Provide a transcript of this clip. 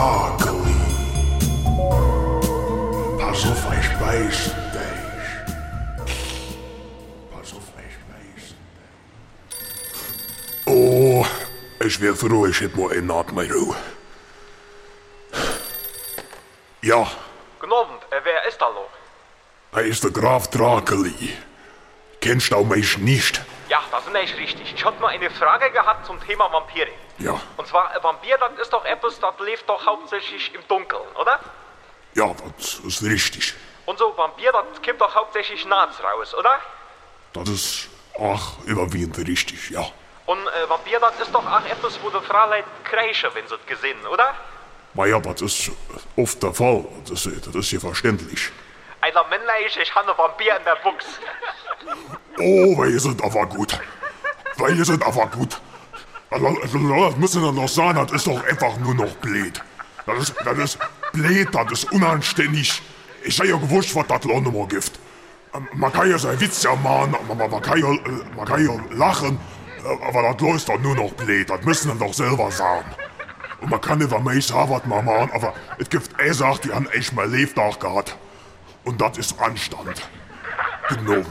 broccoli. Pass auf, ich beiß dich. Pass auf, ich beiß dich. Oh, ich wäre froh, ich hätte mal einen Atmen Ruhe. Ja. Guten Abend, äh, wer ist da noch? Er ist der Graf Drakeli. Kennst du mich nicht? Ja, das ist nicht richtig. Ich hab mal eine Frage gehabt zum Thema Vampire. Ja, Und zwar, Vampir, das ist doch etwas, das lebt doch hauptsächlich im Dunkeln, oder? ja, das ist richtig. Und so Vampir, das kommt doch hauptsächlich nachts raus, oder? Das ist auch überwiegend richtig, ja. Und äh, Vampir, das ist doch auch etwas, wo die Frau Leute kreischen, wenn sie es gesehen, oder? Ma ja, das ist oft der Fall. Das, das ist ja verständlich. Einer männlich, ich habe einen Vampir in der Buchs. Oh, wir sind aber gut. Wir sind aber gut. Also, Das müssen wir noch sagen, das ist doch einfach nur noch blöd. Das ist, das ist blöd, das ist unanständig. Ich hab ja gewusst, was das noch mal gibt. Ähm, Man kann ja seinen Witz ja machen, man, kann ja, äh, man kann ja lachen, äh, aber das läuft doch nur noch blöd. Das müssen wir doch selber sagen. Und man kann mehr sagen, was man machen, aber es gibt eine Sache, die haben echt mal Lebtag gehabt. Und das ist Anstand. Guten.